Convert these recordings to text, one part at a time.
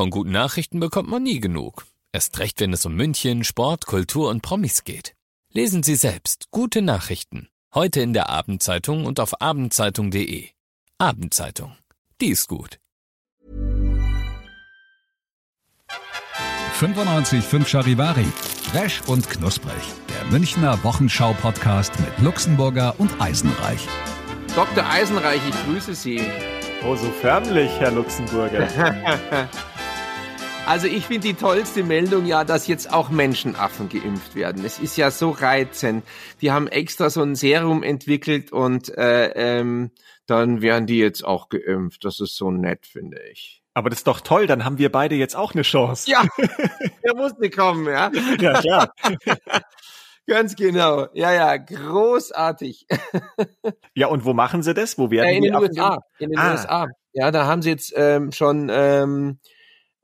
Von guten Nachrichten bekommt man nie genug. Erst recht, wenn es um München, Sport, Kultur und Promis geht. Lesen Sie selbst gute Nachrichten. Heute in der Abendzeitung und auf abendzeitung.de. Abendzeitung. Die ist gut. 95.5 Charivari. Fresh und knusprig. Der Münchner Wochenschau-Podcast mit Luxemburger und Eisenreich. Dr. Eisenreich, ich grüße Sie. Oh, so förmlich, Herr Luxemburger. Also ich finde die tollste Meldung ja, dass jetzt auch Menschenaffen geimpft werden. Es ist ja so reizend. Die haben extra so ein Serum entwickelt und äh, ähm, dann werden die jetzt auch geimpft. Das ist so nett, finde ich. Aber das ist doch toll, dann haben wir beide jetzt auch eine Chance. Ja, der musste kommen, ja. Ja, klar. Ganz genau. Ja, ja, großartig. Ja, und wo machen sie das? Wo werden Ja, in die den USA. In den Ah. USA. Ja, da haben sie jetzt ähm, schon ähm,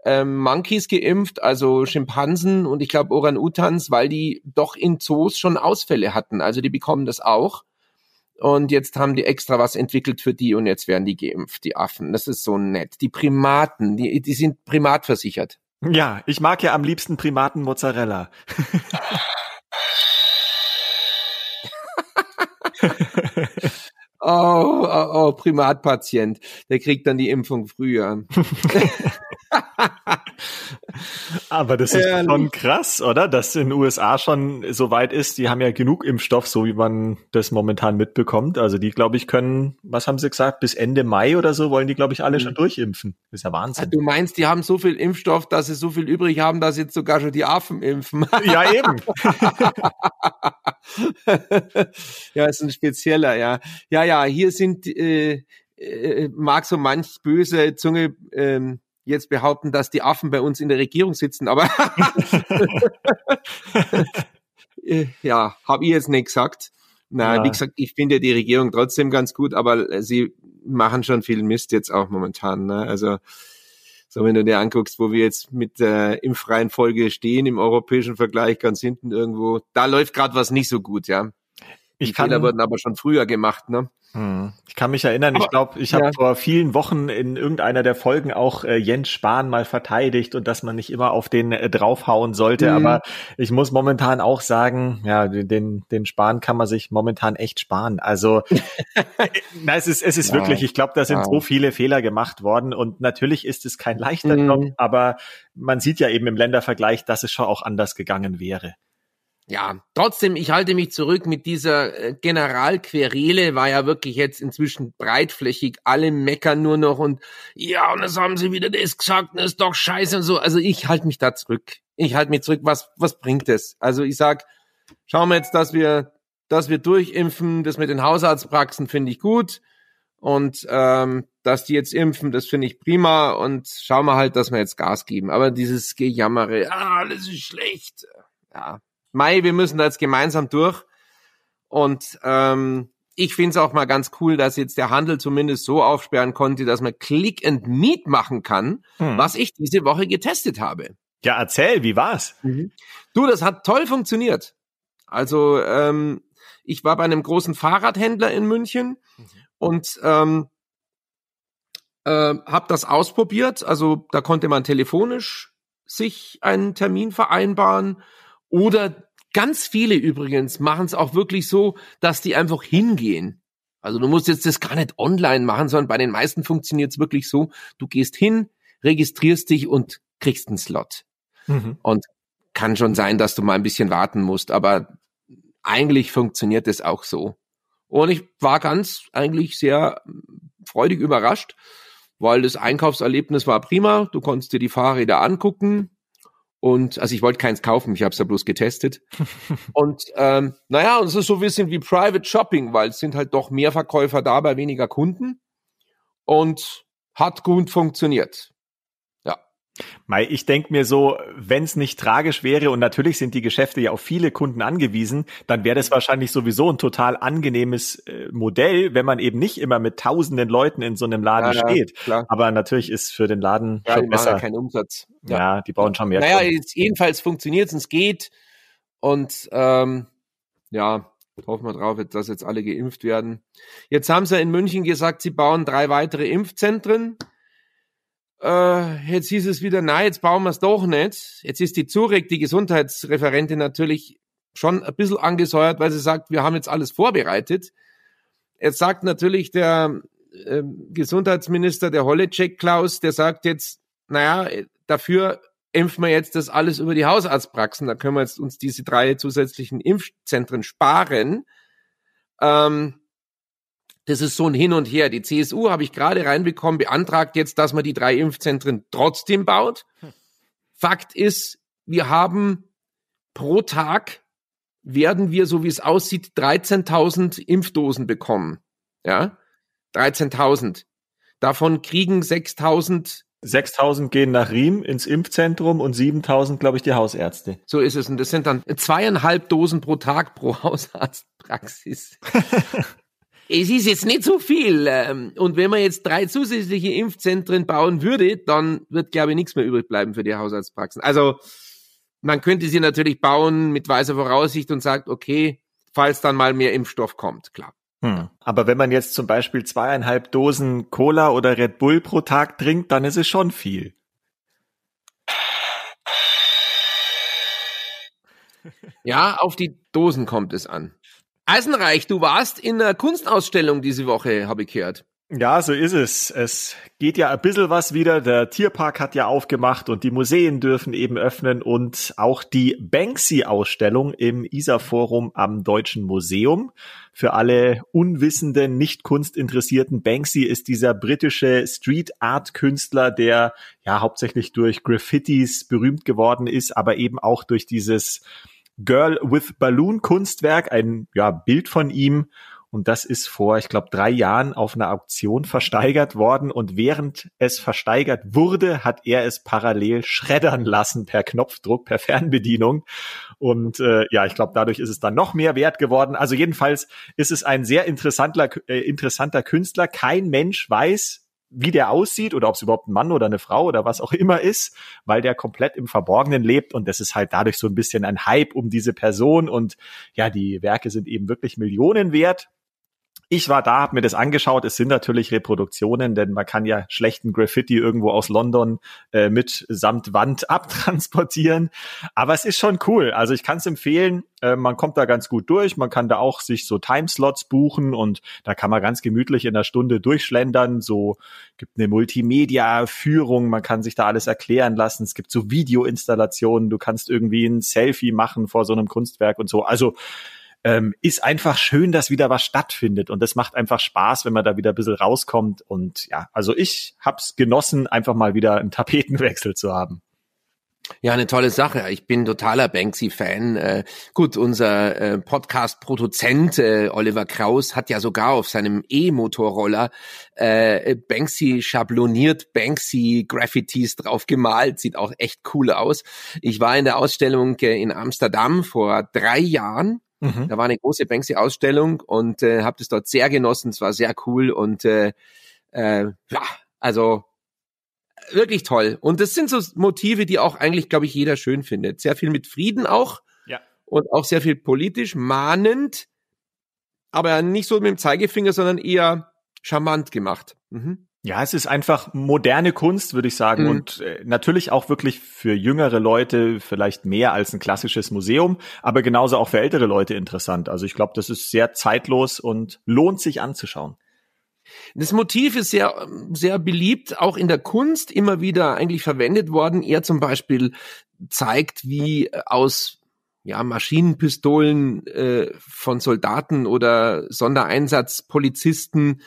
ähm, Monkeys geimpft, also Schimpansen und ich glaube Orang-Utans, weil die doch in Zoos schon Ausfälle hatten. Also die bekommen das auch. Und jetzt haben die extra was entwickelt für die und jetzt werden die geimpft, die Affen. Das ist so nett. Die Primaten, die, die sind primatversichert. Ja, ich mag ja am liebsten Primaten Mozzarella. Oh, oh, oh, Primatpatient. Der kriegt dann die Impfung früher. Aber das ist Herrlich. schon krass, oder? Dass in den USA schon so weit ist. Die haben ja genug Impfstoff, so wie man das momentan mitbekommt. Also die, glaube ich, können, was haben sie gesagt, bis Ende Mai oder so wollen die, glaube ich, alle schon durchimpfen. Das ist ja Ah, Wahnsinn. Du meinst, die haben so viel Impfstoff, dass sie so viel übrig haben, dass jetzt sogar schon die Affen impfen? Ja, eben. ja, ist ein spezieller, ja. Ja, ja, hier sind, äh, äh, mag so manch böse Zunge ähm, jetzt behaupten, dass die Affen bei uns in der Regierung sitzen, aber äh, ja, habe ich jetzt nicht gesagt. Na, Ja. wie gesagt, ich finde die Regierung trotzdem ganz gut, aber äh, sie machen schon viel Mist jetzt auch momentan. Ne? Also so, wenn du dir anguckst, wo wir jetzt mit der impffreien Folge stehen im europäischen Vergleich, ganz hinten irgendwo, da läuft gerade was nicht so gut, ja. Die Ich kann, Fehler wurden aber schon früher gemacht, ne? Hm. Ich kann mich erinnern, ich Aber- glaube, ich habe ja. vor vielen Wochen in irgendeiner der Folgen auch äh, Jens Spahn mal verteidigt und dass man nicht immer auf den äh, draufhauen sollte. Mhm. Aber ich muss momentan auch sagen, ja, den, den Spahn kann man sich momentan echt sparen. Also na, es ist, es ist Ja. wirklich, ich glaube, da sind Ja. so viele Fehler gemacht worden und natürlich ist es kein leichter Mhm. Job, aber man sieht ja eben im Ländervergleich, dass es schon auch anders gegangen wäre. Ja, trotzdem, ich halte mich zurück mit dieser äh, Generalquerele, war ja wirklich jetzt inzwischen breitflächig, alle meckern nur noch und ja, und das haben sie wieder das gesagt, das ist doch scheiße und so. Also ich halte mich da zurück. Ich halte mich zurück, was, was bringt es? Also ich sag, schauen wir jetzt, dass wir, dass wir durchimpfen, das mit den Hausarztpraxen finde ich gut. Und ähm, dass die jetzt impfen, das finde ich prima. Und schauen wir halt, dass wir jetzt Gas geben. Aber dieses Gejammere, ah, alles ist schlecht. Ja, Mai, wir müssen da jetzt gemeinsam durch. Und ähm, ich finde es auch mal ganz cool, dass jetzt der Handel zumindest so aufsperren konnte, dass man Click and Meet machen kann, Hm. was ich diese Woche getestet habe. Ja, erzähl, wie war's? Du, das hat toll funktioniert. Also ähm, ich war bei einem großen Fahrradhändler in München und ähm, äh, habe das ausprobiert. Also da konnte man telefonisch sich einen Termin vereinbaren oder ganz viele übrigens machen es auch wirklich so, dass die einfach hingehen. Also du musst jetzt das gar nicht online machen, sondern bei den meisten funktioniert es wirklich so, du gehst hin, registrierst dich und kriegst einen Slot. Mhm. Und kann schon sein, dass du mal ein bisschen warten musst, aber eigentlich funktioniert es auch so. Und ich war ganz eigentlich sehr freudig überrascht, weil das Einkaufserlebnis war prima. Du konntest dir die Fahrräder angucken. Und also ich wollte keins kaufen, ich habe es ja bloß getestet. und ähm, naja, und es ist so ein bisschen wie Private Shopping, weil es sind halt doch mehr Verkäufer da bei weniger Kunden. Und hat gut funktioniert. Mei, ich denk mir so, wenn es nicht tragisch wäre und natürlich sind die Geschäfte ja auf viele Kunden angewiesen, dann wäre das wahrscheinlich sowieso ein total angenehmes äh, Modell, wenn man eben nicht immer mit tausenden Leuten in so einem Laden Ja, ja, steht. klar. Aber natürlich ist für den Laden Ja, schon die machen ja besser. keinen Umsatz. Ja. die brauchen schon mehr. Naja, jedenfalls funktioniert es, es geht. Und ähm, ja, hoffen wir drauf, dass jetzt alle geimpft werden. Jetzt haben sie in München gesagt, sie bauen drei weitere Impfzentren. Äh, jetzt hieß es wieder, nein, jetzt bauen wir es doch nicht. Jetzt ist die Zurek, die Gesundheitsreferentin, natürlich schon ein bisschen angesäuert, weil sie sagt, wir haben jetzt alles vorbereitet. Jetzt sagt natürlich der äh, Gesundheitsminister, der Holleczek Klaus, der sagt jetzt, naja, dafür impfen wir jetzt das alles über die Hausarztpraxen. Da können wir jetzt uns diese drei zusätzlichen Impfzentren sparen. Ähm, das ist so ein Hin und Her. Die CSU, habe ich gerade reinbekommen, beantragt jetzt, dass man die drei Impfzentren trotzdem baut. Hm. Fakt ist, wir haben pro Tag werden wir, so wie es aussieht, 13.000 Impfdosen bekommen. Ja, 13.000. Davon kriegen 6.000 6000 gehen nach Riem ins Impfzentrum und 7000, glaube ich, die Hausärzte. So ist es. Und das sind dann zweieinhalb Dosen pro Tag pro Hausarztpraxis. es ist jetzt nicht so viel. Ähm, und wenn man jetzt drei zusätzliche Impfzentren bauen würde, dann wird, glaube ich, nichts mehr übrig bleiben für die Hausarztpraxen. Also man könnte sie natürlich bauen mit weiser Voraussicht und sagt, okay, falls dann mal mehr Impfstoff kommt, klar. Hm. Aber wenn man jetzt zum Beispiel zweieinhalb Dosen Cola oder Red Bull pro Tag trinkt, dann ist es schon viel. Ja, auf die Dosen kommt es an. Eisenreich, du warst in einer Kunstausstellung diese Woche, habe ich gehört. Ja, so ist es. Es geht ja ein bisschen was wieder. Der Tierpark hat ja aufgemacht und die Museen dürfen eben öffnen und auch die Banksy-Ausstellung im ISA-Forum am Deutschen Museum. Für alle unwissenden, nicht kunstinteressierten, Banksy ist dieser britische Street-Art-Künstler, der ja hauptsächlich durch Graffitis berühmt geworden ist, aber eben auch durch dieses Girl with Balloon Kunstwerk, ein ja, Bild von ihm und das ist vor, ich glaube, drei Jahren auf einer Auktion versteigert worden. Und während es versteigert wurde, hat er es parallel schreddern lassen per Knopfdruck, per Fernbedienung. Und äh, ja, ich glaube, dadurch ist es dann noch mehr wert geworden. Also jedenfalls ist es ein sehr interessanter, äh, interessanter Künstler. Kein Mensch weiß, wie der aussieht oder ob es überhaupt ein Mann oder eine Frau oder was auch immer ist, weil der komplett im Verborgenen lebt und das ist halt dadurch so ein bisschen ein Hype um diese Person und ja, die Werke sind eben wirklich Millionen wert ich war da, habe mir das angeschaut. Es sind natürlich Reproduktionen, denn man kann ja schlechten Graffiti irgendwo aus London äh, mit samt Wand abtransportieren. Aber es ist schon cool. Also ich kann es empfehlen. Äh, man kommt da ganz gut durch. Man kann da auch sich so Timeslots buchen und da kann man ganz gemütlich in einer Stunde durchschlendern. So gibt eine Multimedia-Führung. Man kann sich da alles erklären lassen. Es gibt so Videoinstallationen. Du kannst irgendwie ein Selfie machen vor so einem Kunstwerk und so. Also ähm, ist einfach schön, dass wieder was stattfindet und das macht einfach Spaß, wenn man da wieder ein bisschen rauskommt und ja, also ich hab's genossen, einfach mal wieder einen Tapetenwechsel zu haben. Ja, eine tolle Sache. Ich bin totaler Banksy-Fan. Äh, gut, unser äh, Podcast-Produzent äh, Oliver Kraus hat ja sogar auf seinem E-Motorroller äh, Banksy schabloniert, Banksy Graffitis drauf gemalt. Sieht auch echt cool aus. Ich war in der Ausstellung äh, in Amsterdam vor drei Jahren Mhm. Da war eine große Banksy-Ausstellung und äh, habe das dort sehr genossen. Es war sehr cool und äh, äh, ja, also wirklich toll. Und das sind so Motive, die auch eigentlich, glaube ich, jeder schön findet. Sehr viel mit Frieden auch ja. und auch sehr viel politisch, mahnend, aber nicht so mit dem Zeigefinger, sondern eher charmant gemacht. Mhm. Ja, es ist einfach moderne Kunst, würde ich sagen. Mhm. Und äh, natürlich auch wirklich für jüngere Leute vielleicht mehr als ein klassisches Museum, aber genauso auch für ältere Leute interessant. Also ich glaube, das ist sehr zeitlos und lohnt sich anzuschauen. Das Motiv ist sehr, sehr beliebt, auch in der Kunst immer wieder eigentlich verwendet worden. Er zum Beispiel zeigt, wie aus ja, Maschinenpistolen äh, von Soldaten oder Sondereinsatzpolizisten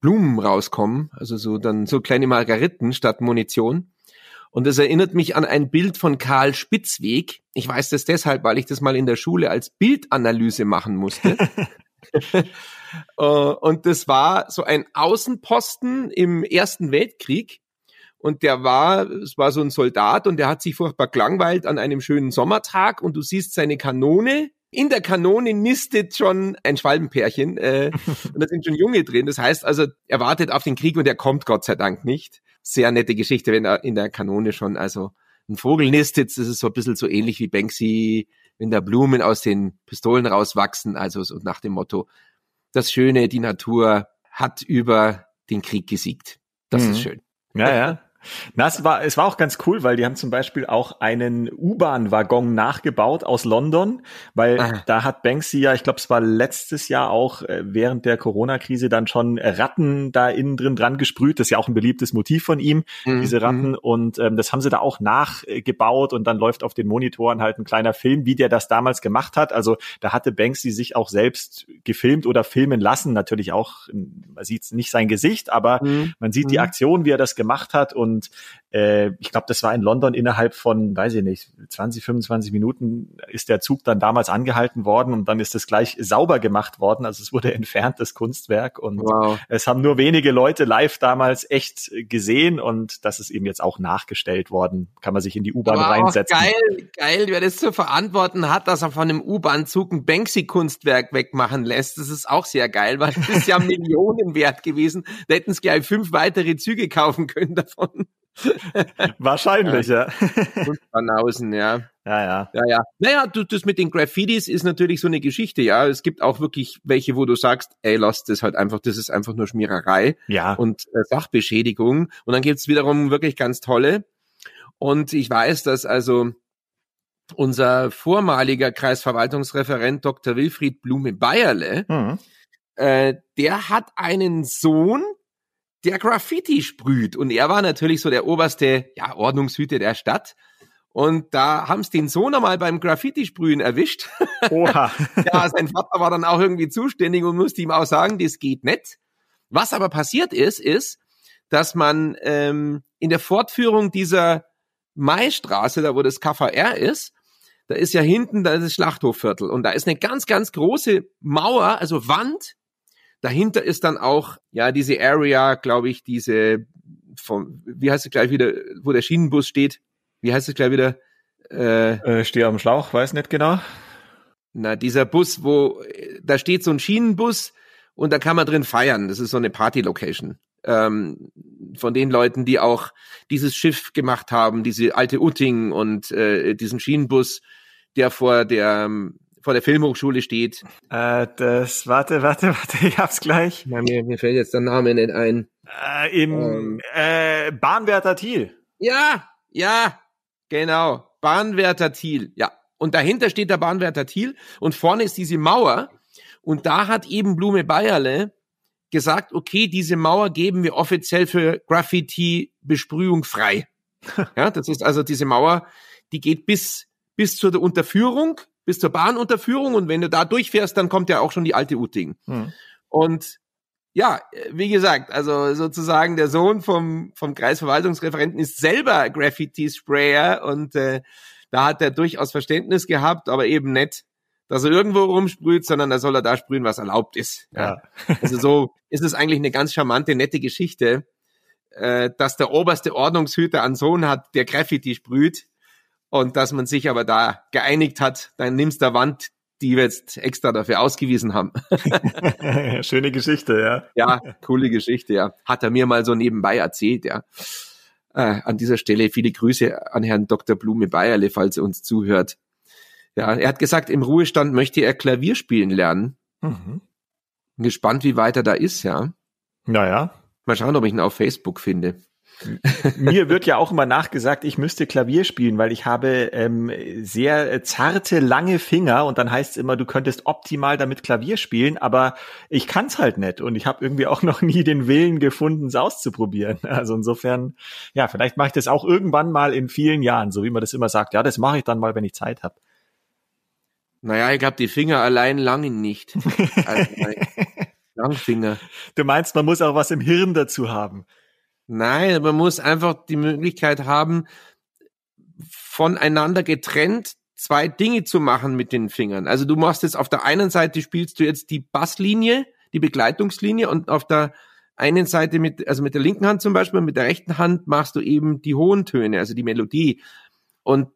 Blumen rauskommen, also so dann so kleine Margariten statt Munition. Und das erinnert mich an ein Bild von Karl Spitzweg. Ich weiß das deshalb, weil ich das mal in der Schule als Bildanalyse machen musste. Äh, und das war so ein Außenposten im Ersten Weltkrieg. Und der war, es war so ein Soldat und der hat sich furchtbar gelangweilt an einem schönen Sommertag und du siehst seine Kanone in der Kanone nistet schon ein Schwalbenpärchen äh, und da sind schon Junge drin. Das heißt also, er wartet auf den Krieg und er kommt Gott sei Dank nicht. Sehr nette Geschichte, wenn er in der Kanone schon also ein Vogel nistet. Das ist so ein bisschen so ähnlich wie Banksy, wenn da Blumen aus den Pistolen rauswachsen. Also so nach dem Motto, das Schöne, die Natur hat über den Krieg gesiegt. Das mhm. ist schön. Ja, ja. Na, es war, es war auch ganz cool, weil die haben zum Beispiel auch einen U-Bahn-Waggon nachgebaut aus London, weil ah. da hat Banksy ja, ich glaube, es war letztes Jahr auch äh, während der Corona-Krise dann schon Ratten da innen drin dran gesprüht. Das ist ja auch ein beliebtes Motiv von ihm, mhm. diese Ratten. Mhm. Und ähm, das haben sie da auch nachgebaut und dann läuft auf den Monitoren halt ein kleiner Film, wie der das damals gemacht hat. Also da hatte Banksy sich auch selbst gefilmt oder filmen lassen. Natürlich auch, man sieht nicht sein Gesicht, aber mhm. man sieht die mhm. Aktion, wie er das gemacht hat und äh, ich glaube, das war in London innerhalb von, weiß ich nicht, 20, 25 Minuten ist der Zug dann damals angehalten worden und dann ist das gleich sauber gemacht worden. Also es wurde entfernt, das Kunstwerk. Und wow. es haben nur wenige Leute live damals echt gesehen und das ist eben jetzt auch nachgestellt worden. Kann man sich in die U-Bahn reinsetzen. Geil, geil, wer das zu verantworten hat, dass er von einem U-Bahn-Zug ein Banksy-Kunstwerk wegmachen lässt. Das ist auch sehr geil, weil das ist ja Millionen wert gewesen. Da hätten es gleich fünf weitere Züge kaufen können davon. Wahrscheinlich, ja. Und Banausen, ja. Ja, ja. Ja, ja. Naja, du, das mit den Graffitis ist natürlich so eine Geschichte, ja. Es gibt auch wirklich welche, wo du sagst, ey, lass das halt einfach, das ist einfach nur Schmiererei ja. und äh, Sachbeschädigung. Und dann gibt's wiederum wirklich ganz tolle. Und ich weiß, dass also unser vormaliger Kreisverwaltungsreferent Dr. Wilfried Blume Bayerle, mhm. äh, der hat einen Sohn, der Graffiti sprüht. Und er war natürlich so der oberste ja, Ordnungshüter der Stadt. Und da haben sie den Sohn einmal beim Graffiti-Sprühen erwischt. Oha. ja, sein Vater war dann auch irgendwie zuständig und musste ihm auch sagen, das geht nicht. Was aber passiert ist, ist, dass man ähm, in der Fortführung dieser Maistraße, da wo das KVR ist, da ist ja hinten da ist das Schlachthofviertel und da ist eine ganz, ganz große Mauer, also Wand, Dahinter ist dann auch, ja, diese Area, glaube ich, diese, vom, wie heißt es gleich wieder, wo der Schienenbus steht? Wie heißt es gleich wieder? Äh, äh, stehe am Schlauch, weiß nicht genau. Na, dieser Bus, wo, da steht so ein Schienenbus und da kann man drin feiern. Das ist so eine Party-Location. Ähm, von den Leuten, die auch dieses Schiff gemacht haben, diese alte Utting und äh, diesen Schienenbus, der vor der vor der Filmhochschule steht. Äh, das, warte, warte, warte, ich hab's gleich. Na, mir, mir fällt jetzt der Name nicht ein. Äh, Im ähm, äh, Bahnwärter Thiel. Ja, ja, genau. Bahnwärter Thiel, ja. Und dahinter steht der Bahnwärter Thiel und vorne ist diese Mauer. Und da hat eben Blume Bayerle gesagt, okay, diese Mauer geben wir offiziell für Graffiti-Besprühung frei. ja, das ist also diese Mauer, die geht bis, bis zur Unterführung bis zur Bahnunterführung und wenn du da durchfährst, dann kommt ja auch schon die alte Uting. Mhm. Und ja, wie gesagt, also sozusagen der Sohn vom, vom Kreisverwaltungsreferenten ist selber Graffiti-Sprayer und äh, da hat er durchaus Verständnis gehabt, aber eben nicht, dass er irgendwo rumsprüht, sondern da soll er da sprühen, was erlaubt ist. Ja. ja. Also so ist es eigentlich eine ganz charmante, nette Geschichte, äh, dass der oberste Ordnungshüter einen Sohn hat, der Graffiti sprüht und dass man sich aber da geeinigt hat, dann nimmst der Wand, die wir jetzt extra dafür ausgewiesen haben. Schöne Geschichte, ja. Ja, coole Geschichte, ja. Hat er mir mal so nebenbei erzählt, ja. Äh, an dieser Stelle viele Grüße an Herrn Dr. Blume Bayerle, falls er uns zuhört. Ja, er hat gesagt, im Ruhestand möchte er Klavier spielen lernen. Mhm. Gespannt, wie weit er da ist, ja. Naja. Mal schauen, ob ich ihn auf Facebook finde. Mir wird ja auch immer nachgesagt, ich müsste Klavier spielen, weil ich habe ähm, sehr zarte, lange Finger und dann heißt es immer, du könntest optimal damit Klavier spielen, aber ich kann es halt nicht und ich habe irgendwie auch noch nie den Willen gefunden, es auszuprobieren. Also insofern, ja, vielleicht mache ich das auch irgendwann mal in vielen Jahren, so wie man das immer sagt. Ja, das mache ich dann mal, wenn ich Zeit habe. Naja, ich glaube, die Finger allein langen nicht. also, Langfinger. Du meinst, man muss auch was im Hirn dazu haben. Nein, man muss einfach die Möglichkeit haben, voneinander getrennt zwei Dinge zu machen mit den Fingern. Also du machst jetzt auf der einen Seite spielst du jetzt die Basslinie, die Begleitungslinie und auf der einen Seite mit, also mit der linken Hand zum Beispiel, mit der rechten Hand machst du eben die hohen Töne, also die Melodie. Und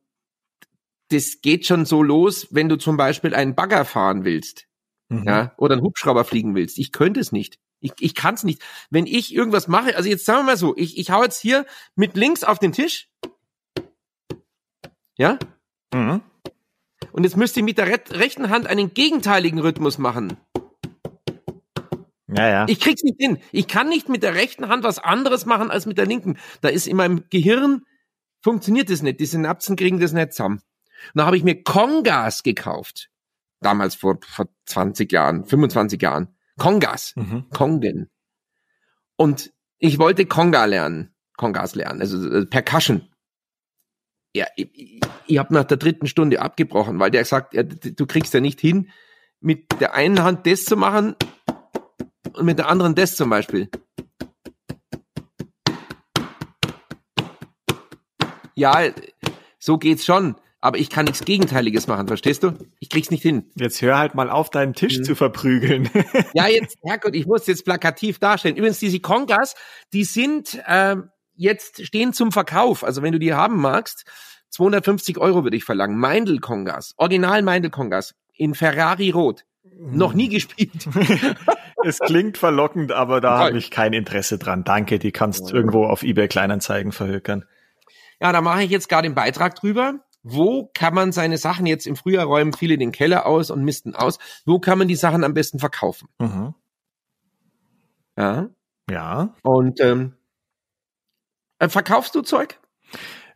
das geht schon so los, wenn du zum Beispiel einen Bagger fahren willst, mhm. ja, oder einen Hubschrauber fliegen willst. Ich könnte es nicht. Ich, ich kann es nicht. Wenn ich irgendwas mache, also jetzt sagen wir mal so, ich, ich hau jetzt hier mit links auf den Tisch. Ja? Mhm. Und jetzt müsste ich mit der rechten Hand einen gegenteiligen Rhythmus machen. Ja, ja. Ich krieg's nicht hin. Ich kann nicht mit der rechten Hand was anderes machen als mit der linken. Da ist in meinem Gehirn funktioniert das nicht. Die Synapsen kriegen das nicht zusammen. Und da habe ich mir Kongas gekauft. Damals vor, vor 20 Jahren, 25 Jahren. Kongas. Mhm. Kongen. Und ich wollte Konga lernen. Kongas lernen. Also äh, Percussion. Ja, ich, ich, ich habe nach der dritten Stunde abgebrochen, weil der sagt, ja, du kriegst ja nicht hin, mit der einen Hand das zu machen und mit der anderen das zum Beispiel. Ja, so geht's schon. Aber ich kann nichts Gegenteiliges machen, verstehst du? Ich krieg's nicht hin. Jetzt hör halt mal auf, deinen Tisch Mhm. zu verprügeln. Ja, jetzt, Herrgott, ich muss jetzt plakativ darstellen. Übrigens, diese Kongas, die sind ähm, jetzt stehen zum Verkauf. Also wenn du die haben magst, 250 Euro würde ich verlangen. Meindl Kongas, Original Meindl Kongas in Ferrari Rot. Noch nie gespielt. es klingt verlockend, aber da habe ich kein Interesse dran. Danke, die kannst irgendwo auf eBay Kleinanzeigen verhökern. Ja, da mache ich jetzt gerade den Beitrag drüber. Wo kann man seine Sachen jetzt im Frühjahr räumen viele den Keller aus und misten aus? Wo kann man die Sachen am besten verkaufen? Mhm. Ja. Ja. Und ähm, äh, verkaufst du Zeug?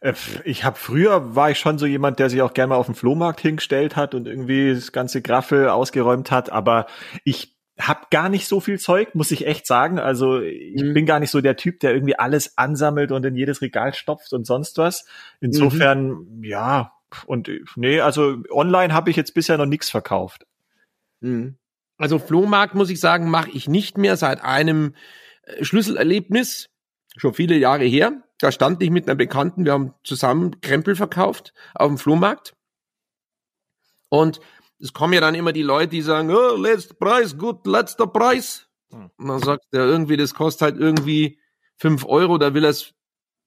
Äh, Ich habe früher war ich schon so jemand, der sich auch gerne mal auf den Flohmarkt hingestellt hat und irgendwie das ganze Graffel ausgeräumt hat, aber ich hab gar nicht so viel Zeug, muss ich echt sagen. Also ich Mhm. bin gar nicht so der Typ, der irgendwie alles ansammelt und in jedes Regal stopft und sonst was. Insofern, ja, und nee, also online habe ich jetzt bisher noch nichts verkauft. Mhm. Also Flohmarkt, muss ich sagen, mache ich nicht mehr seit einem äh, Schlüsselerlebnis, schon viele Jahre her. Da stand ich mit einer Bekannten, wir haben zusammen Krempel verkauft auf dem Flohmarkt. Und es kommen ja dann immer die Leute, die sagen, oh, letzter Preis, gut, letzter Preis. Hm. Und dann sagt er irgendwie, das kostet halt irgendwie fünf Euro, da will er es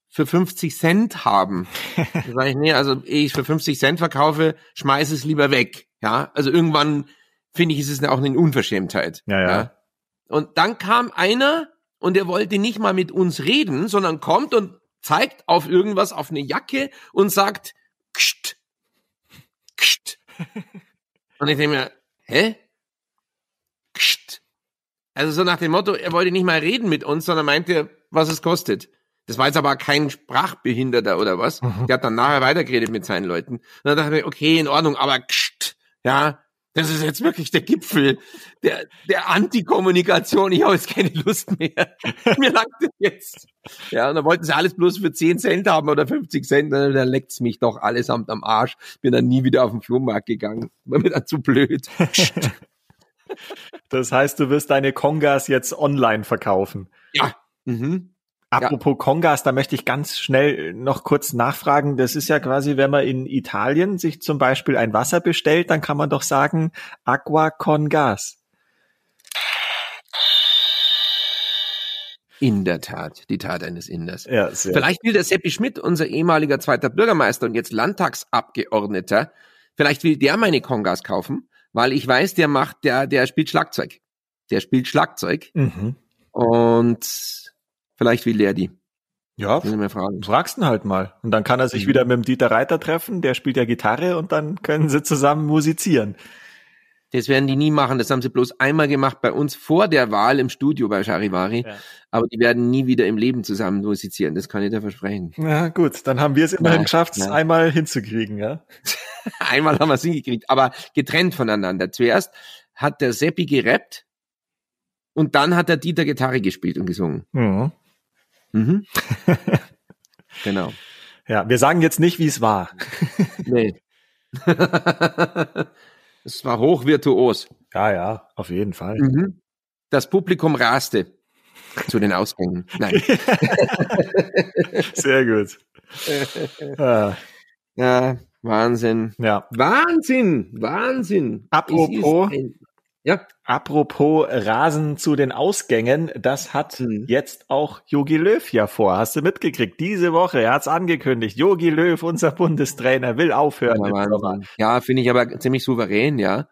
für 50 Cent haben. Da sage ich, nee, also ehe ich für 50 Cent verkaufe, schmeiß es lieber weg. Ja, also irgendwann finde ich, ist es auch eine Unverschämtheit. Ja, ja. Und dann kam einer und der wollte nicht mal mit uns reden, sondern kommt und zeigt auf irgendwas, auf eine Jacke und sagt, kscht, kscht. Und ich denke mir, hä? Kscht. Also so nach dem Motto, er wollte nicht mal reden mit uns, sondern meinte, was es kostet. Das war jetzt aber kein Sprachbehinderter oder was. Der hat dann nachher weitergeredet mit seinen Leuten. Und dann dachte ich mir, okay, in Ordnung, aber kscht, ja, das ist jetzt wirklich der Gipfel der, der Antikommunikation. Ich habe jetzt keine Lust mehr. Mir langt es jetzt. Ja, und dann wollten sie alles bloß für 10 Cent haben oder 50 Cent. Da da leckt's mich doch allesamt am Arsch. Bin dann nie wieder auf den Flohmarkt gegangen. War mir dann zu blöd. Das heißt, du wirst deine Kongas jetzt online verkaufen. Ja. Mhm. Apropos Kongas, da möchte ich ganz schnell noch kurz nachfragen. Das ist ja quasi, wenn man in Italien sich zum Beispiel ein Wasser bestellt, dann kann man doch sagen Aqua con gas. In der Tat, die Tat eines Inders. Ja, sehr. Vielleicht will der Seppi Schmidt, unser ehemaliger zweiter Bürgermeister und jetzt Landtagsabgeordneter, vielleicht will der meine Kongas kaufen, weil ich weiß, der macht, der, der spielt Schlagzeug. Der spielt Schlagzeug Mhm. und vielleicht will der die. Ja, fragst ihn halt mal. Und dann kann er sich Mhm. wieder mit dem Dieter Reiter treffen, der spielt ja Gitarre und dann können sie zusammen musizieren. Das werden die nie machen. Das haben sie bloß einmal gemacht bei uns vor der Wahl im Studio bei Charivari. Ja. Aber die werden nie wieder im Leben zusammen musizieren. Das kann ich dir versprechen. Ja, gut, dann haben wir es immerhin geschafft, es einmal hinzukriegen, ja. Einmal haben wir es hingekriegt, aber getrennt voneinander. Zuerst hat der Seppi gerappt und dann hat der Dieter Gitarre gespielt und gesungen. Mhm. Mhm. genau. Ja, wir sagen jetzt nicht, wie es war. Nee. Es war hochvirtuos. Ja, ja, auf jeden Fall. Mhm. Das Publikum raste zu den Ausgängen. Nein. Sehr gut. Ah, Ja, Wahnsinn. ja. Wahnsinn, Wahnsinn. Apropos- ein- ja, Apropos Rasen zu den Ausgängen, das hat Mhm. jetzt auch Jogi Löw ja vor. Hast du mitgekriegt? Diese Woche, er hat's angekündigt. Jogi Löw, unser Bundestrainer, will aufhören. ja, ja finde ich aber ziemlich souverän, ja.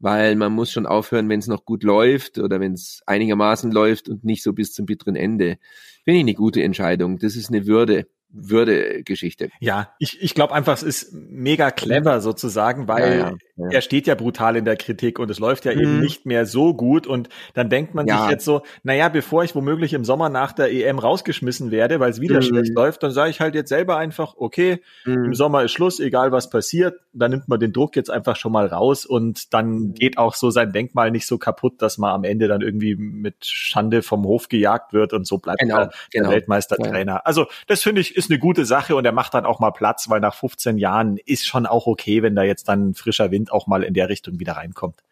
Weil man muss schon aufhören, wenn es noch gut läuft oder wenn es einigermaßen läuft und nicht so bis zum bitteren Ende. Finde ich eine gute Entscheidung. Das ist eine Würde, Würde-Geschichte. Ja, ich, ich glaube einfach, es ist mega clever sozusagen, weil Ja, ja. ja. er steht ja brutal in der Kritik und es läuft ja mhm. eben nicht mehr so gut und dann denkt man sich jetzt so, naja, bevor ich womöglich im Sommer nach der EM rausgeschmissen werde, weil es wieder mhm. schlecht läuft, dann sage ich halt jetzt selber einfach, okay, mhm. im Sommer ist Schluss, egal was passiert, dann nimmt man den Druck jetzt einfach schon mal raus und dann mhm. geht auch so sein Denkmal nicht so kaputt, dass man am Ende dann irgendwie mit Schande vom Hof gejagt wird und so bleibt genau, er der genau. Weltmeistertrainer. Also das finde ich ist eine gute Sache und er macht dann auch mal Platz, weil nach 15 Jahren ist schon auch okay, wenn da jetzt dann frischer Wind auch mal in der Richtung wieder reinkommt.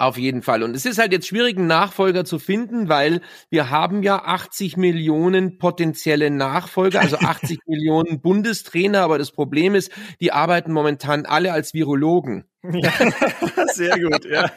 Auf jeden Fall. Und es ist halt jetzt schwierig, einen Nachfolger zu finden, weil wir haben ja 80 Millionen potenzielle Nachfolger, also 80 Millionen Bundestrainer. Aber das Problem ist, die arbeiten momentan alle als Virologen. Ja, sehr gut, ja.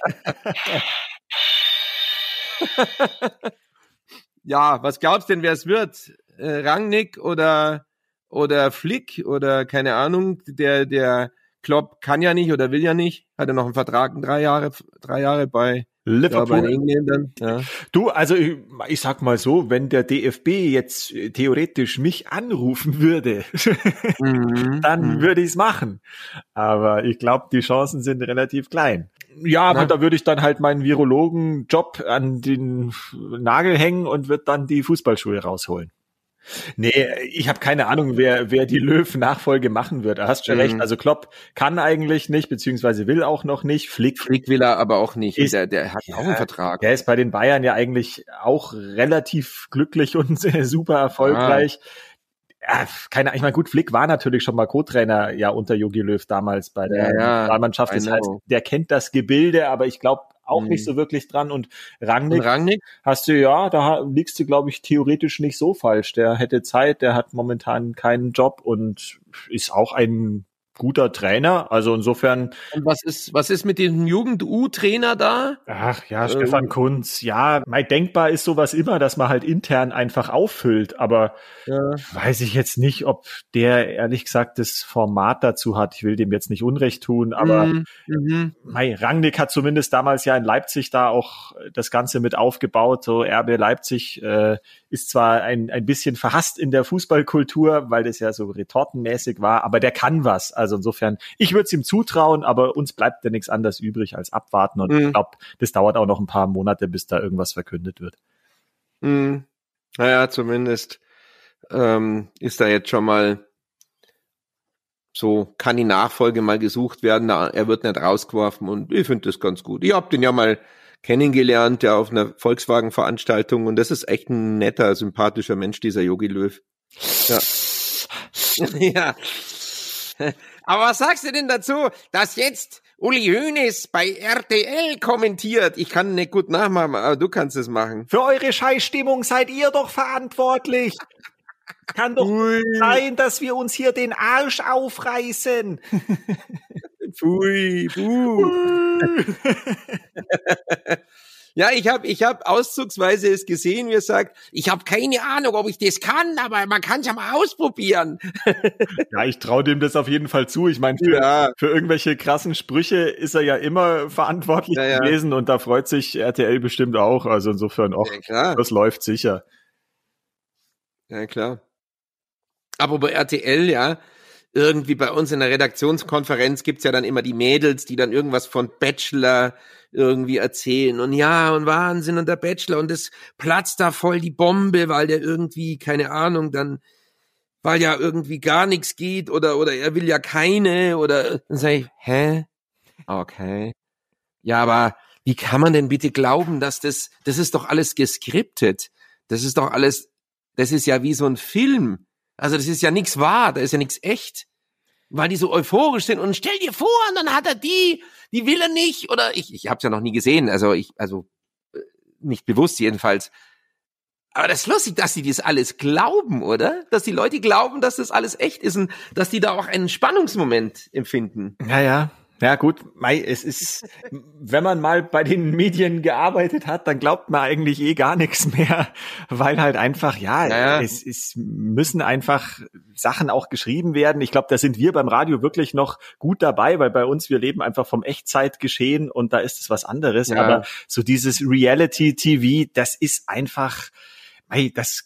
ja, was glaubst denn, wer es wird? Äh, Rangnick oder, oder Flick oder keine Ahnung, der, der Klopp kann ja nicht oder will ja nicht, hat er noch einen Vertrag drei Jahre, drei Jahre bei Liverpool. Ja, Engländern. Ja. Du, also ich, ich, sag mal so, wenn der DFB jetzt theoretisch mich anrufen würde, mhm. dann mhm. würde ich es machen. Aber ich glaube, die Chancen sind relativ klein. Ja, aber da würde ich dann halt meinen Virologen-Job an den Nagel hängen und würde dann die Fußballschuhe rausholen. Nee, ich habe keine Ahnung, wer, wer die Löw-Nachfolge machen wird. Da hast schon mhm. recht. Also Klopp kann eigentlich nicht, beziehungsweise will auch noch nicht. Flick, Flick will er aber auch nicht. Ist, der, der hat ja, auch einen Vertrag. Der ist bei den Bayern ja eigentlich auch relativ glücklich und super erfolgreich. Ah ja, keine, ich meine, gut, Flick war natürlich schon mal Co-Trainer ja unter Jogi Löw damals bei der ja, Nationalmannschaft. Das heißt, der kennt das Gebilde, aber ich glaube auch mhm. nicht so wirklich dran. Und Rangnick, Und Rangnick? hast du ja, da liegst du, glaube ich, theoretisch nicht so falsch. Der hätte Zeit, der hat momentan keinen Job und ist auch ein guter Trainer. Also insofern. Und was ist, was ist mit dem Jugend-U-Trainer da? Ach ja, Stefan ähm. Kunz. Ja, mein denkbar ist sowas immer, dass man halt intern einfach auffüllt. Aber ja. weiß ich jetzt nicht, ob der ehrlich gesagt das Format dazu hat. Ich will dem jetzt nicht Unrecht tun, aber mhm. mhm. Mei, Rangnick hat zumindest damals ja in Leipzig da auch das Ganze mit aufgebaut. So RB Leipzig äh, ist zwar ein, ein bisschen verhasst in der Fußballkultur, weil das ja so retortenmäßig war, aber der kann was. Also insofern, ich würde es ihm zutrauen, aber uns bleibt ja nichts anderes übrig als abwarten. Und mhm. ich glaube, das dauert auch noch ein paar Monate, bis da irgendwas verkündet wird. Mhm. Naja, zumindest ähm, ist da jetzt schon mal so, kann die Nachfolge mal gesucht werden. Er wird nicht rausgeworfen und ich finde das ganz gut. Ich hab den ja mal kennengelernt, ja, auf einer Volkswagen-Veranstaltung und das ist echt ein netter, sympathischer Mensch, dieser Yogi Löw. Ja. ja. Aber was sagst du denn dazu, dass jetzt Uli Hoeneß bei RTL kommentiert? Ich kann nicht gut nachmachen, aber du kannst es machen. Für eure Scheißstimmung seid ihr doch verantwortlich. Kann doch Ui. sein, dass wir uns hier den Arsch aufreißen. Pfui, puh. Ja, ich habe ich hab auszugsweise es gesehen, wie er sagt, ich habe keine Ahnung, ob ich das kann, aber man kann es ja mal ausprobieren. ja, ich traue dem das auf jeden Fall zu. Ich meine, für, ja. für irgendwelche krassen Sprüche ist er ja immer verantwortlich ja, ja. gewesen und da freut sich RTL bestimmt auch. Also insofern auch, das läuft sicher. Ja, klar. Aber bei RTL, ja, irgendwie bei uns in der Redaktionskonferenz gibt's ja dann immer die Mädels, die dann irgendwas von Bachelor irgendwie erzählen und ja und Wahnsinn und der Bachelor und es platzt da voll die Bombe, weil der irgendwie, keine Ahnung, dann, weil ja irgendwie gar nichts geht oder, oder er will ja keine oder dann sag ich, hä? Okay. Ja, aber wie kann man denn bitte glauben, dass das, das ist doch alles geskriptet. Das ist doch alles, das ist ja wie so ein Film. Also das ist ja nichts wahr, da ist ja nichts echt. Weil die so euphorisch sind und stell dir vor, und dann hat er die, die will er nicht oder ich, ich hab's ja noch nie gesehen, also ich, also äh, nicht bewusst jedenfalls. Aber das ist lustig, dass die das alles glauben, oder? Dass die Leute glauben, dass das alles echt ist und dass die da auch einen Spannungsmoment empfinden. Ja, ja. Ja gut, Mai, es ist, wenn man mal bei den Medien gearbeitet hat, dann glaubt man eigentlich eh gar nichts mehr, weil halt einfach, ja, ja. es, es müssen einfach Sachen auch geschrieben werden. Ich glaube, da sind wir beim Radio wirklich noch gut dabei, weil bei uns, wir leben einfach vom Echtzeitgeschehen und da ist es was anderes. Ja. Aber so dieses Reality-TV, das ist einfach, Mai, das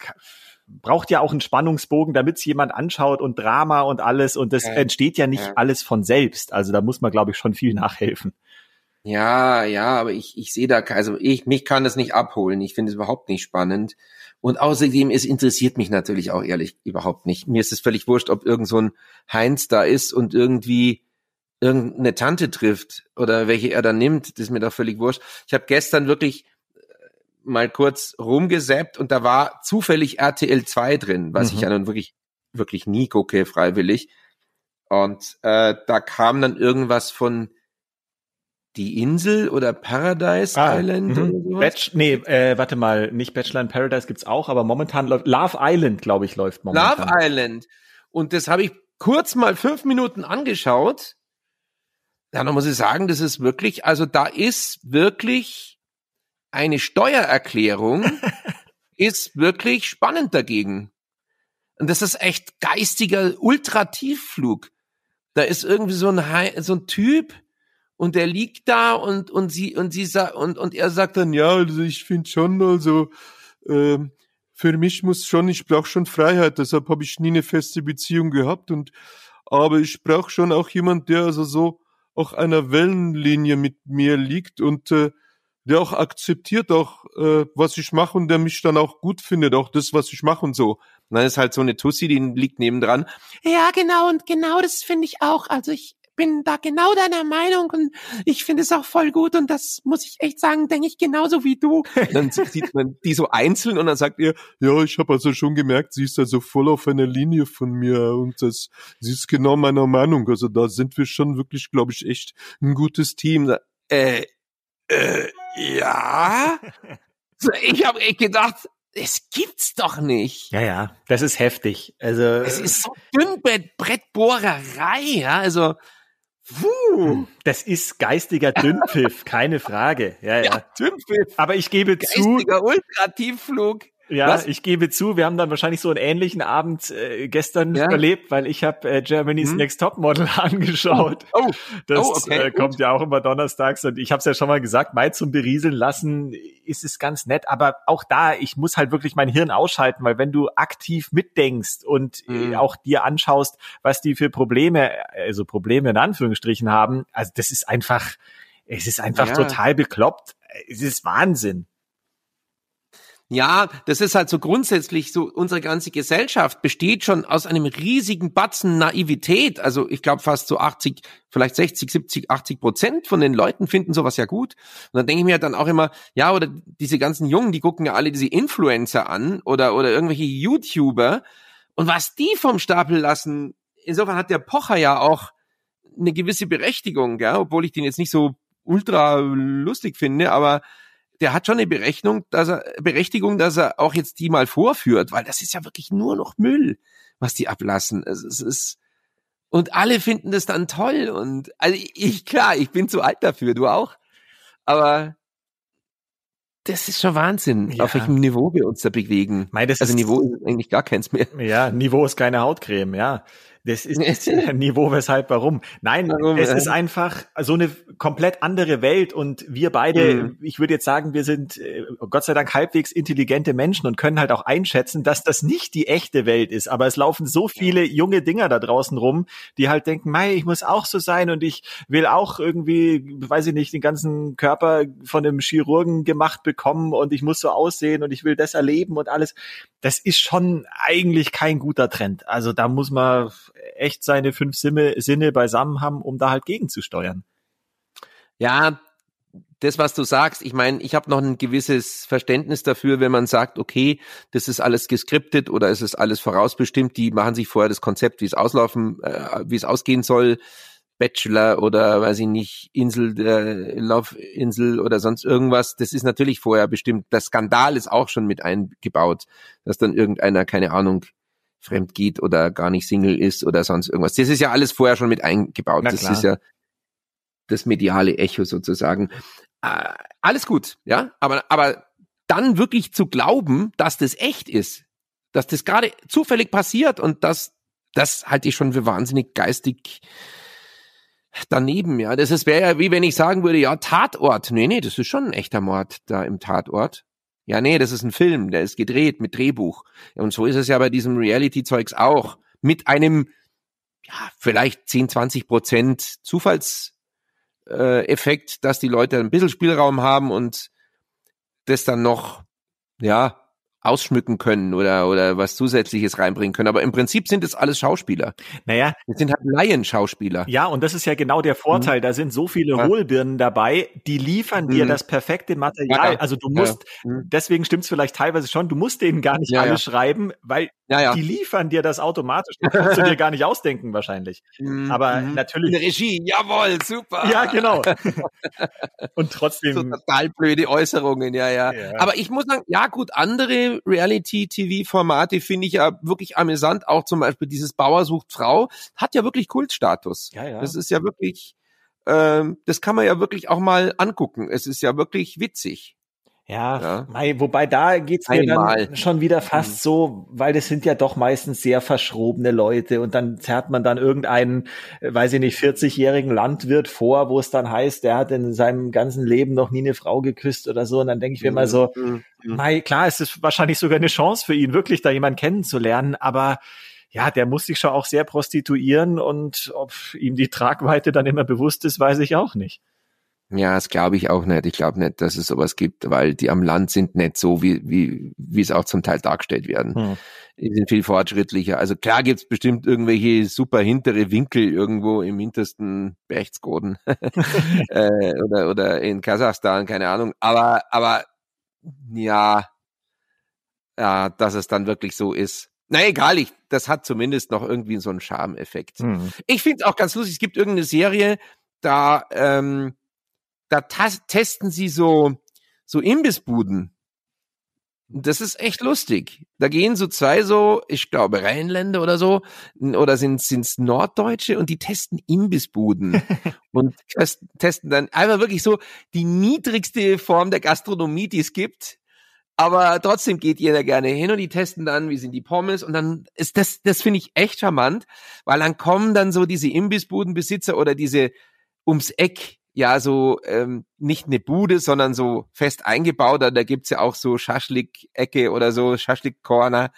braucht ja auch einen Spannungsbogen, damit es jemand anschaut und Drama und alles. Und das ja. entsteht ja nicht ja. alles von selbst. Also da muss man, glaube ich, schon viel nachhelfen. Ja, ja, aber ich, ich sehe da, also ich, mich kann das nicht abholen. Ich finde es überhaupt nicht spannend. Und außerdem, es interessiert mich natürlich auch ehrlich überhaupt nicht. Mir ist es völlig wurscht, ob irgend so ein Heinz da ist und irgendwie irgendeine Tante trifft oder welche er dann nimmt. Das ist mir doch völlig wurscht. Ich habe gestern wirklich mal kurz rumgesäppt und da war zufällig RTL 2 drin, was mhm. ich ja nun wirklich, wirklich nie gucke, freiwillig. Und äh, da kam dann irgendwas von die Insel oder Paradise ah, Island oder sowas? Batch, nee, äh, warte mal, nicht Bachelor in Paradise gibt's auch, aber momentan läuft Love Island, glaube ich, läuft momentan. Love Island. Und das habe ich kurz mal fünf Minuten angeschaut. Ja, dann muss ich sagen, das ist wirklich, also da ist wirklich eine Steuererklärung, ist wirklich spannend dagegen. Und das ist echt geistiger Ultratiefflug. Da ist irgendwie so ein, so ein Typ, und der liegt da und und sie und sie sagt und und er sagt dann ja also ich finde schon also äh, für mich muss schon ich brauche schon Freiheit deshalb habe ich nie eine feste Beziehung gehabt und aber ich brauche schon auch jemand der also so auch einer Wellenlinie mit mir liegt und äh, der auch akzeptiert auch äh, was ich mache und der mich dann auch gut findet auch das was ich mache und so und dann ist halt so eine Tussi die liegt nebendran ja genau und genau das finde ich auch also ich bin da genau deiner Meinung und ich finde es auch voll gut und das muss ich echt sagen, denke ich genauso wie du. Dann sieht man die so einzeln und dann sagt ihr, ja, ich habe also schon gemerkt, sie ist also voll auf einer Linie von mir und das, sie ist genau meiner Meinung. Also da sind wir schon wirklich, glaube ich, echt ein gutes Team. Äh, äh, ja. Ich habe echt gedacht, es gibt's doch nicht. Ja, ja, das ist heftig. Also es ist so Dünnbett Brettbohrerei, ja, also Puh, das ist geistiger Dünnpfiff, keine Frage. Ja, ja. ja Dünnpfiff. Aber ich gebe geistiger zu. Geistiger Ultratiefflug. Ja, Was? ich gebe zu, wir haben dann wahrscheinlich so einen ähnlichen Abend äh, gestern ja. erlebt, weil ich habe äh, Germany's hm. Next Top Model angeschaut. Oh, oh. Das oh, okay, äh, kommt ja auch immer donnerstags und ich habe es ja schon mal gesagt, mal zum Berieseln lassen ist es ganz nett, aber auch da, ich muss halt wirklich mein Hirn ausschalten, weil wenn du aktiv mitdenkst und hm. äh, auch dir anschaust, was die für Probleme, also Probleme in Anführungsstrichen haben, also das ist einfach, es ist einfach ja. total bekloppt. Es ist Wahnsinn. Ja, das ist halt so grundsätzlich so, unsere ganze Gesellschaft besteht schon aus einem riesigen Batzen Naivität. Also ich glaube fast so 80, vielleicht 60, 70, 80 Prozent von den Leuten finden sowas ja gut. Und dann denke ich mir dann auch immer, ja, oder diese ganzen Jungen, die gucken ja alle diese Influencer an oder, oder irgendwelche YouTuber. Und was die vom Stapel lassen, insofern hat der Pocher ja auch eine gewisse Berechtigung, gell? obwohl ich den jetzt nicht so ultra lustig finde, aber der hat schon eine Berechnung, dass er, Berechtigung, dass er auch jetzt die mal vorführt, weil das ist ja wirklich nur noch Müll, was die ablassen. Es, es ist, und alle finden das dann toll und, also ich, klar, ich bin zu alt dafür, du auch. Aber das ist schon Wahnsinn, ja. auf welchem Niveau wir uns da bewegen. Das also Niveau ist eigentlich gar keins mehr. Ja, Niveau ist keine Hautcreme, ja. Das ist ein Niveau, weshalb, warum. Nein, warum, es ist einfach so eine komplett andere Welt und wir beide, mhm. ich würde jetzt sagen, wir sind äh, Gott sei Dank halbwegs intelligente Menschen und können halt auch einschätzen, dass das nicht die echte Welt ist. Aber es laufen so viele junge Dinger da draußen rum, die halt denken, mei, ich muss auch so sein und ich will auch irgendwie, weiß ich nicht, den ganzen Körper von einem Chirurgen gemacht bekommen und ich muss so aussehen und ich will das erleben und alles. Das ist schon eigentlich kein guter Trend. Also da muss man echt seine fünf Sinne, Sinne beisammen haben, um da halt gegenzusteuern. Ja, das, was du sagst, ich meine, ich habe noch ein gewisses Verständnis dafür, wenn man sagt, okay, das ist alles geskriptet oder es ist alles vorausbestimmt, die machen sich vorher das Konzept, wie es auslaufen, äh, wie es ausgehen soll, Bachelor oder weiß ich nicht, Insel, äh, Love Insel oder sonst irgendwas, das ist natürlich vorher bestimmt. Der Skandal ist auch schon mit eingebaut, dass dann irgendeiner, keine Ahnung, fremd geht oder gar nicht Single ist oder sonst irgendwas. Das ist ja alles vorher schon mit eingebaut. das ist ja das mediale Echo sozusagen. Äh, alles gut, ja, aber, aber dann wirklich zu glauben, dass das echt ist, dass das gerade zufällig passiert und dass das halte ich schon für wahnsinnig geistig daneben, ja. Das wäre ja wie wenn ich sagen würde, ja, Tatort. Nee, nee, das ist schon ein echter Mord da im Tatort. Ja, nee, das ist ein Film, der ist gedreht mit Drehbuch. Und so ist es ja bei diesem Reality-Zeugs auch. Mit einem, ja, vielleicht 10, 20 Prozent Zufallseffekt, äh, dass die Leute ein bisschen Spielraum haben und das dann noch, ja, ausschmücken können oder, oder was Zusätzliches reinbringen können. Aber im Prinzip sind es alles Schauspieler. Naja. Das sind halt Laienschauspieler. Ja, und das ist ja genau der Vorteil. Mhm. Da sind so viele ja. Hohlbirnen dabei, die liefern mhm. dir das perfekte Material. Ja, also du musst, ja. Mhm. deswegen stimmt's vielleicht teilweise schon, du musst denen gar nicht alles schreiben, weil die liefern dir das automatisch. Das kannst du dir gar nicht ausdenken wahrscheinlich. Mhm. Aber mhm. natürlich. Eine Regie, jawohl, super. Ja, genau. und trotzdem. So total blöde Äußerungen, ja, ja. Aber ich muss sagen, ja gut, andere Reality-TV-Formate finde ich ja wirklich amüsant. Auch zum Beispiel dieses Bauer sucht Frau hat ja wirklich Kultstatus. Ja, ja. Das ist ja wirklich, ähm, das kann man ja wirklich auch mal angucken. Es ist ja wirklich witzig. Ja, ja. Mei, wobei da geht's mir Einmal. dann schon wieder fast mhm. so, weil das sind ja doch meistens sehr verschrobene Leute und dann zerrt man dann irgendeinen, äh, weiß ich nicht, 40-jährigen Landwirt vor, wo es dann heißt, der hat in seinem ganzen Leben noch nie eine Frau geküsst oder so und dann denke ich mir mhm. mal so, mhm. Mei, klar, es ist wahrscheinlich sogar eine Chance für ihn, wirklich da jemanden kennenzulernen, aber ja, der muss sich schon auch sehr prostituieren und ob ihm die Tragweite dann immer bewusst ist, weiß ich auch nicht. Ja, das glaube ich auch nicht. Ich glaube nicht, dass es sowas gibt, weil die am Land sind nicht so, wie, wie, wie es auch zum Teil dargestellt werden. Hm. Die sind viel fortschrittlicher. Also klar gibt's bestimmt irgendwelche super hintere Winkel irgendwo im hintersten Berchtesgaden äh, oder, oder in Kasachstan, keine Ahnung. Aber, aber ja, ja, dass es dann wirklich so ist. Na egal, ich, das hat zumindest noch irgendwie so einen Charme-Effekt. Hm. Ich finde es auch ganz lustig, es gibt irgendeine Serie, da ähm, da testen sie so, so Imbissbuden. Das ist echt lustig. Da gehen so zwei so, ich glaube Rheinländer oder so, oder sind sind's Norddeutsche und die testen Imbissbuden und testen dann einfach wirklich so die niedrigste Form der Gastronomie, die es gibt. Aber trotzdem geht jeder gerne hin und die testen dann, wie sind die Pommes und dann ist das, das finde ich echt charmant, weil dann kommen dann so diese Imbissbudenbesitzer oder diese ums Eck ja so ähm, nicht eine Bude, sondern so fest eingebaut. Da gibt's ja auch so Schaschlik-Ecke oder so, Schaschlik-Corner.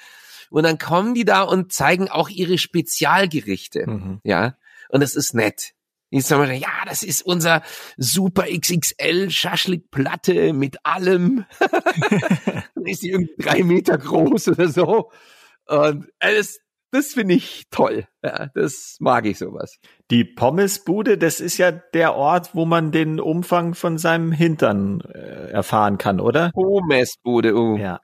Und dann kommen die da und zeigen auch ihre Spezialgerichte. Mhm. Ja. Und das ist nett. Ich sag mal, ja, das ist unser super XXL Schaschlik-Platte mit allem. ist die irgendwie drei Meter groß oder so. Und alles, das finde ich toll. Ja, das mag ich sowas. Die Pommesbude, das ist ja der Ort, wo man den Umfang von seinem Hintern äh, erfahren kann, oder? Pommesbude, uh. Ja.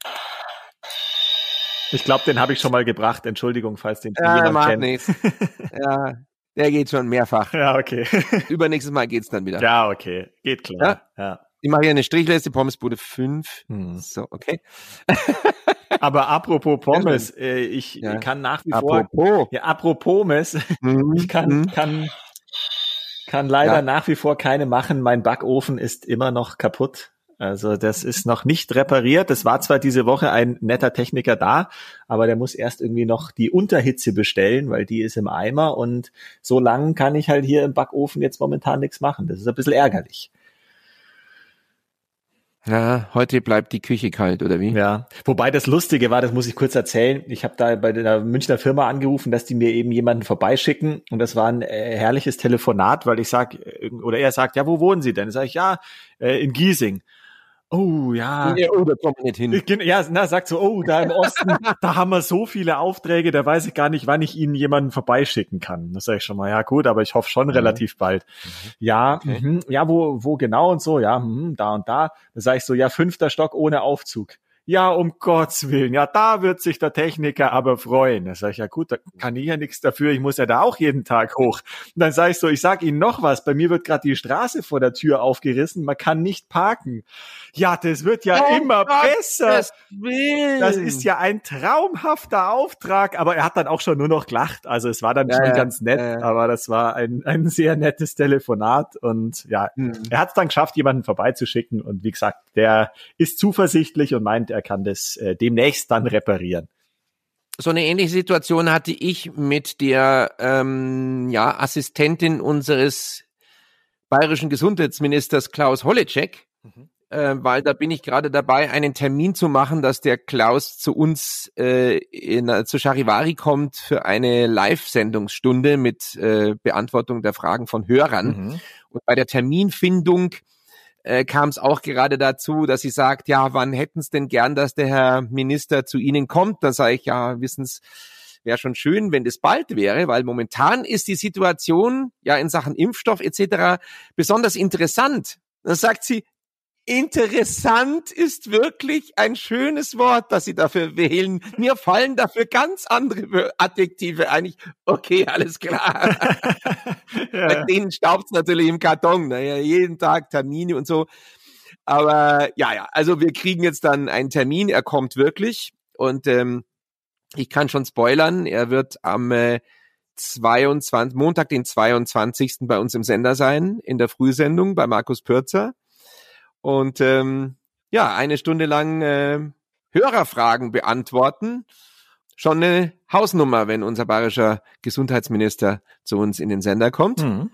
Ich glaube, den habe ich schon mal gebracht. Entschuldigung, falls den ja, jemand macht kennt. Nichts. ja, der geht schon mehrfach. Ja, okay. Übernächstes Mal geht's dann wieder. Ja, okay. Geht klar. Ja. ja. Ich mache hier eine Strichliste, Pommesbude 5. Hm. So, okay. Aber apropos Pommes, äh, ich ja. kann nach wie apropos. vor. Ja, apropos Pommes, mhm. ich kann, mhm. kann, kann leider ja. nach wie vor keine machen. Mein Backofen ist immer noch kaputt. Also das ist noch nicht repariert. Es war zwar diese Woche ein netter Techniker da, aber der muss erst irgendwie noch die Unterhitze bestellen, weil die ist im Eimer und so lang kann ich halt hier im Backofen jetzt momentan nichts machen. Das ist ein bisschen ärgerlich. Ja, heute bleibt die Küche kalt, oder wie? Ja. Wobei das Lustige war, das muss ich kurz erzählen. Ich habe da bei der Münchner Firma angerufen, dass die mir eben jemanden vorbeischicken. Und das war ein äh, herrliches Telefonat, weil ich sag, äh, oder er sagt, ja, wo wohnen Sie denn? Sag ich, ja, äh, in Giesing. Oh ja. ja oh, da kommt man nicht hin. Ja, na, sagt so, oh, da im Osten, da haben wir so viele Aufträge, da weiß ich gar nicht, wann ich Ihnen jemanden vorbeischicken kann. Das sage ich schon mal, ja gut, aber ich hoffe schon mhm. relativ bald. Mhm. Ja, okay. mh, ja, wo, wo genau und so, ja, mh, da und da. Da sage ich so, ja, fünfter Stock ohne Aufzug. Ja, um Gottes Willen, ja, da wird sich der Techniker aber freuen. Da sage ich, ja gut, da kann ich ja nichts dafür, ich muss ja da auch jeden Tag hoch. Und dann sage ich so, ich sag Ihnen noch was, bei mir wird gerade die Straße vor der Tür aufgerissen, man kann nicht parken. Ja, das wird ja oh immer Gott, besser. Das, das, ist ja ein traumhafter Auftrag, aber er hat dann auch schon nur noch gelacht. Also es war dann ja, schon ja, ganz nett, ja, aber das war ein, ein sehr nettes Telefonat und ja, hm. er hat es dann geschafft, jemanden vorbeizuschicken und wie gesagt, der ist zuversichtlich und meint, er kann das äh, demnächst dann reparieren. So eine ähnliche Situation hatte ich mit der ähm, ja, Assistentin unseres bayerischen Gesundheitsministers Klaus Holleczek. Mhm. Äh, weil da bin ich gerade dabei, einen Termin zu machen, dass der Klaus zu uns äh, in, zu Charivari kommt für eine Live-Sendungsstunde mit äh, Beantwortung der Fragen von Hörern. Mhm. Und bei der Terminfindung äh, kam es auch gerade dazu, dass sie sagt, ja, wann hätten es denn gern, dass der Herr Minister zu Ihnen kommt? Da sage ich, ja, wissen's, wäre schon schön, wenn das bald wäre, weil momentan ist die Situation ja in Sachen Impfstoff etc. besonders interessant. Da sagt sie, Interessant ist wirklich ein schönes Wort, das Sie dafür wählen. Mir fallen dafür ganz andere Adjektive eigentlich. Okay, alles klar. ja. Bei denen staubt's natürlich im Karton. Naja, jeden Tag Termine und so. Aber ja, ja, also wir kriegen jetzt dann einen Termin. Er kommt wirklich. Und ähm, ich kann schon spoilern. Er wird am äh, 22, Montag, den 22. bei uns im Sender sein, in der Frühsendung bei Markus Pürzer. Und ähm, ja, eine Stunde lang äh, Hörerfragen beantworten. Schon eine Hausnummer, wenn unser bayerischer Gesundheitsminister zu uns in den Sender kommt. Mhm.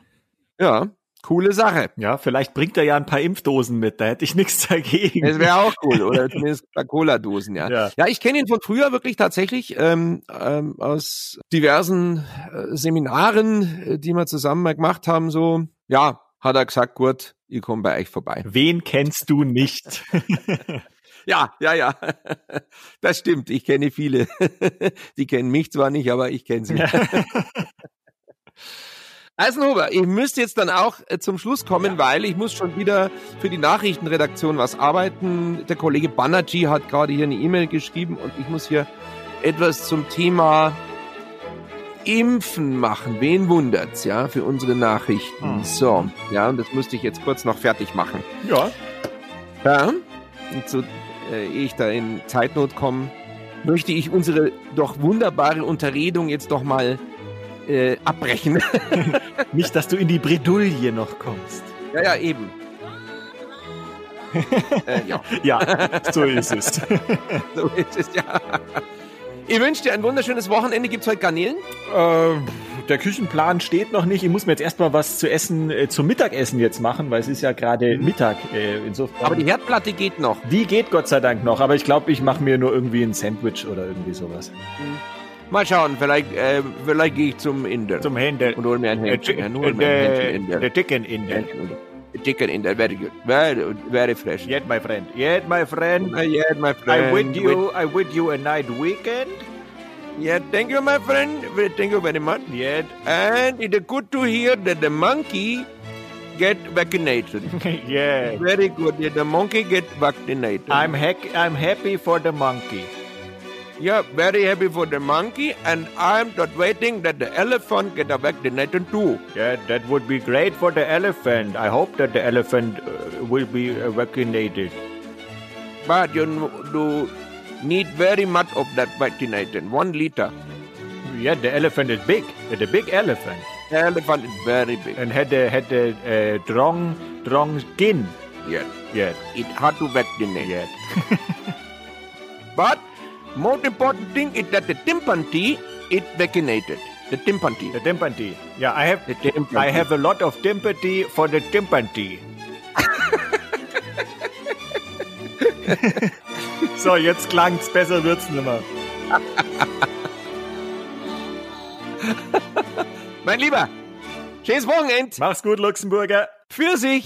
Ja, coole Sache. Ja, vielleicht bringt er ja ein paar Impfdosen mit, da hätte ich nichts dagegen. Das wäre auch cool, oder zumindest ein paar Cola-Dosen, ja. ja. Ja, ich kenne ihn von früher wirklich tatsächlich ähm, ähm, aus diversen äh, Seminaren, äh, die wir zusammen mal gemacht haben, so, ja, hat er gesagt, gut, ich komme bei euch vorbei. Wen kennst du nicht? ja, ja, ja. Das stimmt. Ich kenne viele. Die kennen mich zwar nicht, aber ich kenne sie. Ja. Eisenhuber, ich müsste jetzt dann auch äh, zum Schluss kommen, ja. weil ich muss schon wieder für die Nachrichtenredaktion was arbeiten. Der Kollege Banerjee hat gerade hier eine E-Mail geschrieben und ich muss hier etwas zum Thema Impfen machen. Wen wundert's, ja, für unsere Nachrichten. Hm. So, ja, und das musste ich jetzt kurz noch fertig machen. Ja. Ja, und so, äh, ehe ich da in Zeitnot komme, möchte ich unsere doch wunderbare Unterredung jetzt doch mal äh, abbrechen. Nicht, dass du in die Bredouille noch kommst. Ja, ja, eben. äh, ja. ja, so ist es. so ist es, ja. Ich wünsche dir ein wunderschönes Wochenende. Gibt's heute Garnelen? Äh, der Küchenplan steht noch nicht. Ich muss mir jetzt erstmal was zu essen, äh, zum Mittagessen jetzt machen, weil es ist ja gerade mhm. Mittag. Äh, insofern. Aber die Herdplatte geht noch. Die geht Gott sei Dank noch. Aber ich glaube, ich mache mir nur irgendwie ein Sandwich oder irgendwie sowas. Mhm. Mal schauen, vielleicht, äh, vielleicht gehe ich zum Inder. Zum Händler. Und hol mir ein Händchen. Äh, der Chicken Inder. Chicken in there. very good. Very, very fresh. Yet, my friend. Yet, my friend. Uh, yet, my friend. I with you, I with you a night weekend. Yeah, thank you, my friend. Thank you very much. Yet, And it's good to hear that the monkey get vaccinated. yeah. Very good. Yeah, the monkey get vaccinated. I'm happy. I'm happy for the monkey. Yeah, very happy for the monkey, and I'm not waiting that the elephant get a vaccinated too. Yeah, that would be great for the elephant. I hope that the elephant uh, will be uh, vaccinated. But you do need very much of that vaccinated, one liter. Yeah, the elephant is big. The big elephant. The elephant is very big. And had a, had a uh, strong, strong skin. Yes. Yes. It had to vaccinate. Yes. but most important thing is that the chimpanzee is vaccinated. The chimpanzee. The chimpanzee. Yeah, I have. The I have a lot of sympathy for the chimpanzee. So, jetzt klang's, besser wird's nimmer. mein Lieber, schönes Wochenende. Mach's gut, Luxemburger. Für sich.